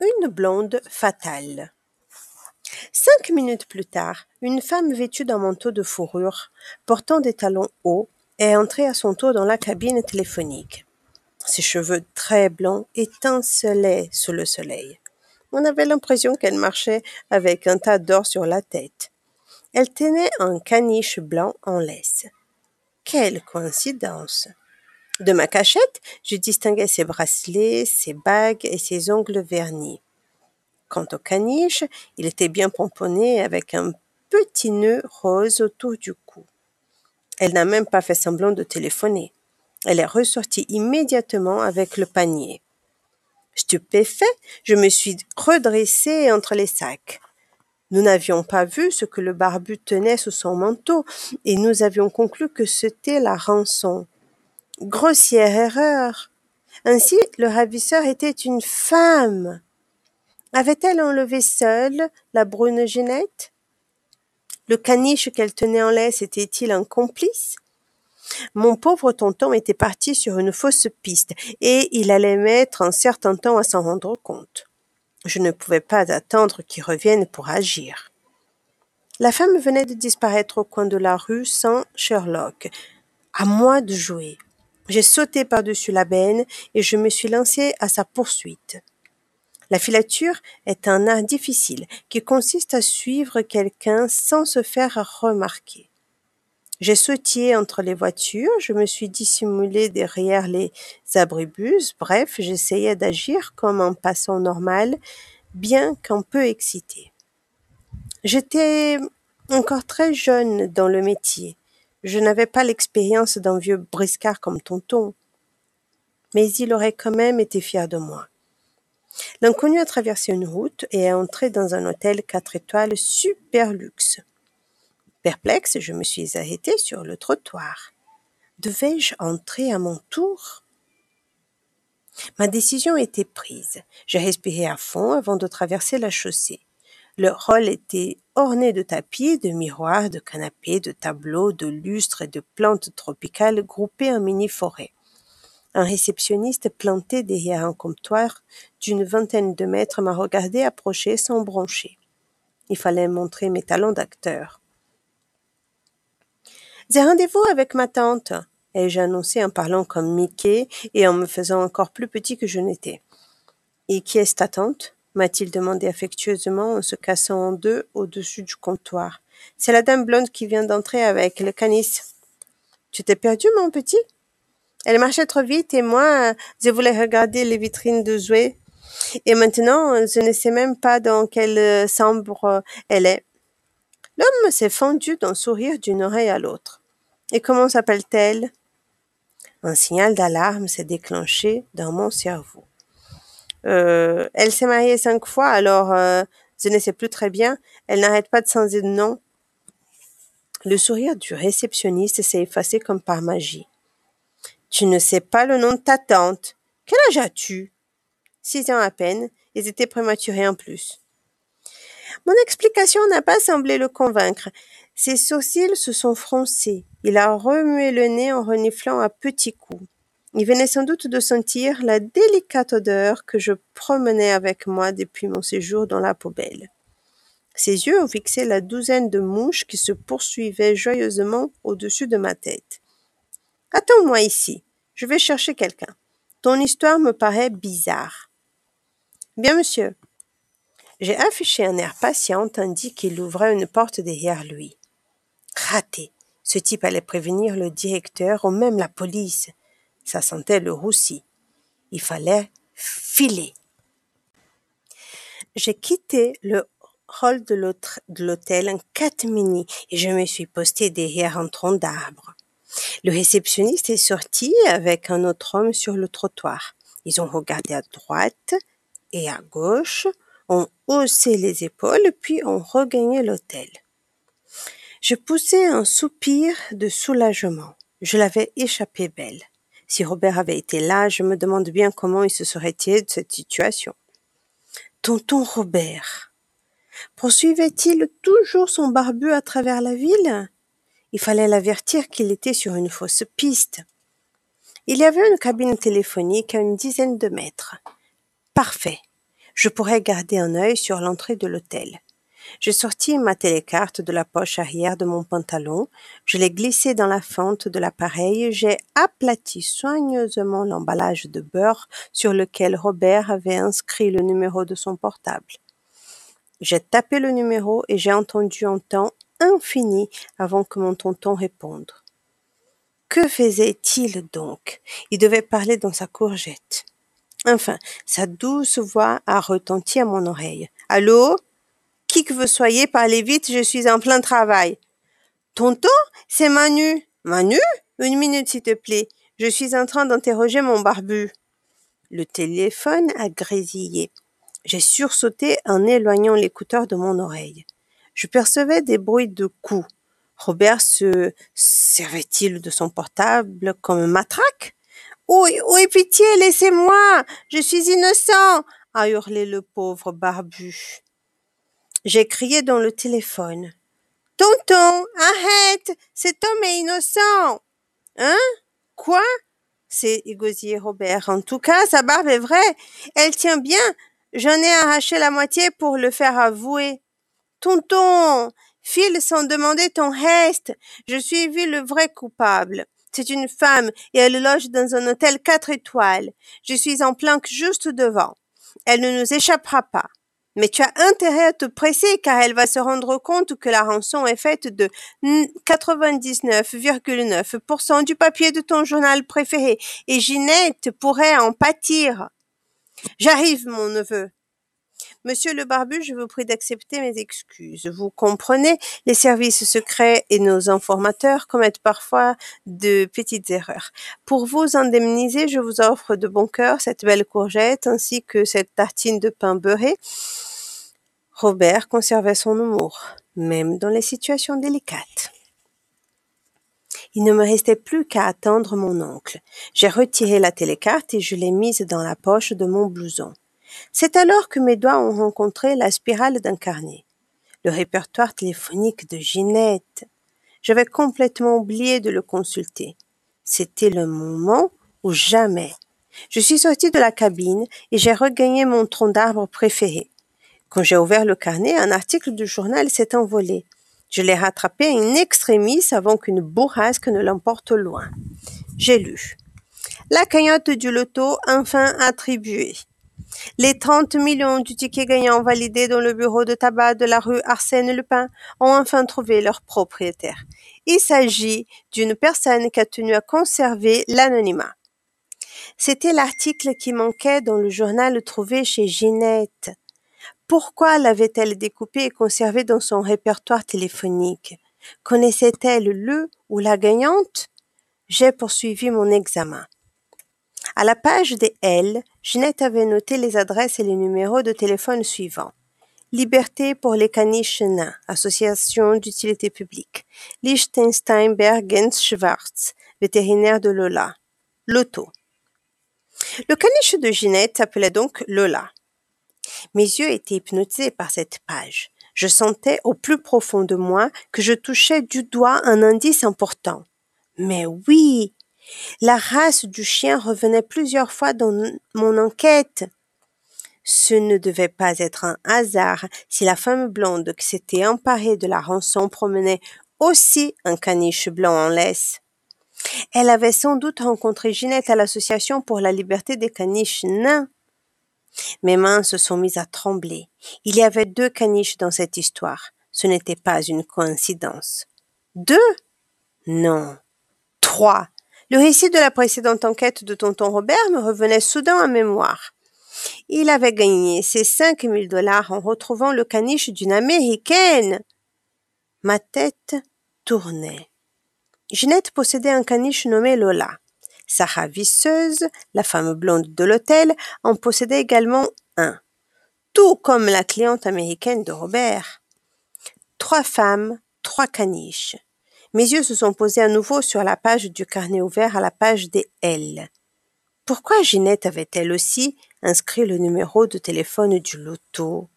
Une blonde fatale. Cinq minutes plus tard, une femme vêtue d'un manteau de fourrure, portant des talons hauts, est entrée à son tour dans la cabine téléphonique. Ses cheveux très blonds étincelaient sous le soleil. On avait l'impression qu'elle marchait avec un tas d'or sur la tête. Elle tenait un caniche blanc en laisse. Quelle coïncidence! De ma cachette, je distinguais ses bracelets, ses bagues et ses ongles vernis. Quant au caniche, il était bien pomponné avec un petit nœud rose autour du cou. Elle n'a même pas fait semblant de téléphoner. Elle est ressortie immédiatement avec le panier. Stupéfait, je me suis redressé entre les sacs. Nous n'avions pas vu ce que le barbu tenait sous son manteau, et nous avions conclu que c'était la rançon. Grossière erreur. Ainsi, le ravisseur était une femme. Avait-elle enlevé seule la brune Ginette? Le caniche qu'elle tenait en laisse était-il un complice? Mon pauvre tonton était parti sur une fausse piste, et il allait mettre un certain temps à s'en rendre compte. Je ne pouvais pas attendre qu'il revienne pour agir. La femme venait de disparaître au coin de la rue sans Sherlock. À moi de jouer. J'ai sauté par-dessus la benne et je me suis lancé à sa poursuite. La filature est un art difficile qui consiste à suivre quelqu'un sans se faire remarquer. J'ai sautillé entre les voitures, je me suis dissimulé derrière les abribus, bref, j'essayais d'agir comme un passant normal, bien qu'un peu excité. J'étais encore très jeune dans le métier. Je n'avais pas l'expérience d'un vieux briscard comme tonton. Mais il aurait quand même été fier de moi. L'inconnu a traversé une route et est entré dans un hôtel quatre étoiles super luxe. Perplexe, je me suis arrêté sur le trottoir. Devais-je entrer à mon tour? Ma décision était prise. J'ai respiré à fond avant de traverser la chaussée. Le hall était orné de tapis, de miroirs, de canapés, de tableaux, de lustres et de plantes tropicales groupées en mini-forêt. Un réceptionniste planté derrière un comptoir d'une vingtaine de mètres m'a regardé approcher sans broncher. Il fallait montrer mes talents d'acteur. J'ai rendez-vous avec ma tante, ai-je annoncé en parlant comme Mickey et en me faisant encore plus petit que je n'étais. Et qui est ta tante? M'a-t-il demandé affectueusement en se cassant en deux au-dessus du comptoir. C'est la dame blonde qui vient d'entrer avec le canis. Tu t'es perdu, mon petit? Elle marchait trop vite et moi, je voulais regarder les vitrines de jouets. Et maintenant, je ne sais même pas dans quelle chambre elle est. L'homme s'est fendu d'un sourire d'une oreille à l'autre. Et comment s'appelle-t-elle? Un signal d'alarme s'est déclenché dans mon cerveau. Euh, elle s'est mariée cinq fois, alors euh, je ne sais plus très bien. Elle n'arrête pas de changer de nom. Le sourire du réceptionniste s'est effacé comme par magie. Tu ne sais pas le nom de ta tante. Quel âge as-tu? Six ans à peine. Ils étaient prématurés en plus. Mon explication n'a pas semblé le convaincre. Ses sourcils se sont froncés. Il a remué le nez en reniflant à petits coups. Il venait sans doute de sentir la délicate odeur que je promenais avec moi depuis mon séjour dans la poubelle. Ses yeux ont fixé la douzaine de mouches qui se poursuivaient joyeusement au-dessus de ma tête. Attends-moi ici. Je vais chercher quelqu'un. Ton histoire me paraît bizarre. Bien, monsieur. J'ai affiché un air patient tandis qu'il ouvrait une porte derrière lui. Raté. Ce type allait prévenir le directeur ou même la police. Ça sentait le roussi. Il fallait filer. J'ai quitté le hall de l'hôtel en quatre minutes et je me suis posté derrière un tronc d'arbre. Le réceptionniste est sorti avec un autre homme sur le trottoir. Ils ont regardé à droite et à gauche, ont haussé les épaules, puis ont regagné l'hôtel. Je poussai un soupir de soulagement. Je l'avais échappé belle. Si Robert avait été là, je me demande bien comment il se serait tiré de cette situation. Tonton Robert. Poursuivait-il toujours son barbu à travers la ville? Il fallait l'avertir qu'il était sur une fausse piste. Il y avait une cabine téléphonique à une dizaine de mètres. Parfait. Je pourrais garder un œil sur l'entrée de l'hôtel. J'ai sorti ma télécarte de la poche arrière de mon pantalon, je l'ai glissée dans la fente de l'appareil, j'ai aplati soigneusement l'emballage de beurre sur lequel Robert avait inscrit le numéro de son portable. J'ai tapé le numéro et j'ai entendu un temps infini avant que mon tonton réponde. Que faisait-il donc? Il devait parler dans sa courgette. Enfin, sa douce voix a retenti à mon oreille. Allô? Qui que vous soyez, parlez vite, je suis en plein travail. Tonton, c'est Manu. Manu Une minute, s'il te plaît. Je suis en train d'interroger mon barbu. Le téléphone a grésillé. J'ai sursauté en éloignant l'écouteur de mon oreille. Je percevais des bruits de coups. Robert se servait-il de son portable comme matraque? Oui, oui, pitié, laissez-moi Je suis innocent a hurlé le pauvre barbu. J'ai crié dans le téléphone. Tonton, arrête Cet homme est innocent Hein? Quoi? S'est égosillé Robert. En tout cas, sa barbe est vraie. Elle tient bien. J'en ai arraché la moitié pour le faire avouer. Tonton, file sans demander ton reste. Je suis vu le vrai coupable. C'est une femme et elle loge dans un hôtel quatre étoiles. Je suis en planque juste devant. Elle ne nous échappera pas. Mais tu as intérêt à te presser car elle va se rendre compte que la rançon est faite de 99,9% du papier de ton journal préféré et Ginette pourrait en pâtir. J'arrive, mon neveu. Monsieur le barbu, je vous prie d'accepter mes excuses. Vous comprenez, les services secrets et nos informateurs commettent parfois de petites erreurs. Pour vous indemniser, je vous offre de bon cœur cette belle courgette ainsi que cette tartine de pain beurré. Robert conservait son humour, même dans les situations délicates. Il ne me restait plus qu'à attendre mon oncle. J'ai retiré la télécarte et je l'ai mise dans la poche de mon blouson. C'est alors que mes doigts ont rencontré la spirale d'un carnet. Le répertoire téléphonique de Ginette. J'avais complètement oublié de le consulter. C'était le moment ou jamais. Je suis sorti de la cabine et j'ai regagné mon tronc d'arbre préféré. Quand j'ai ouvert le carnet, un article du journal s'est envolé. Je l'ai rattrapé in extremis avant qu'une bourrasque ne l'emporte loin. J'ai lu. La cagnotte du loto enfin attribuée. Les 30 millions du ticket gagnant validés dans le bureau de tabac de la rue Arsène Lupin ont enfin trouvé leur propriétaire. Il s'agit d'une personne qui a tenu à conserver l'anonymat. C'était l'article qui manquait dans le journal trouvé chez Ginette. Pourquoi l'avait-elle découpé et conservé dans son répertoire téléphonique? Connaissait-elle le ou la gagnante? J'ai poursuivi mon examen. À la page des L, Ginette avait noté les adresses et les numéros de téléphone suivants. Liberté pour les caniches nains, association d'utilité publique. Liechtenstein Bergens Schwarz, vétérinaire de Lola. Loto. Le caniche de Ginette s'appelait donc Lola. Mes yeux étaient hypnotisés par cette page. Je sentais au plus profond de moi que je touchais du doigt un indice important. Mais oui, la race du chien revenait plusieurs fois dans mon enquête. Ce ne devait pas être un hasard si la femme blonde qui s'était emparée de la rançon promenait aussi un caniche blanc en laisse. Elle avait sans doute rencontré Ginette à l'association pour la liberté des caniches nains. Mes mains se sont mises à trembler. Il y avait deux caniches dans cette histoire. Ce n'était pas une coïncidence. Deux? Non. Trois. Le récit de la précédente enquête de tonton Robert me revenait soudain en mémoire. Il avait gagné ses cinq mille dollars en retrouvant le caniche d'une américaine. Ma tête tournait. Ginette possédait un caniche nommé Lola. Sa ravisseuse, la femme blonde de l'hôtel, en possédait également un. Tout comme la cliente américaine de Robert. Trois femmes, trois caniches. Mes yeux se sont posés à nouveau sur la page du carnet ouvert à la page des L. Pourquoi Ginette avait-elle aussi inscrit le numéro de téléphone du loto?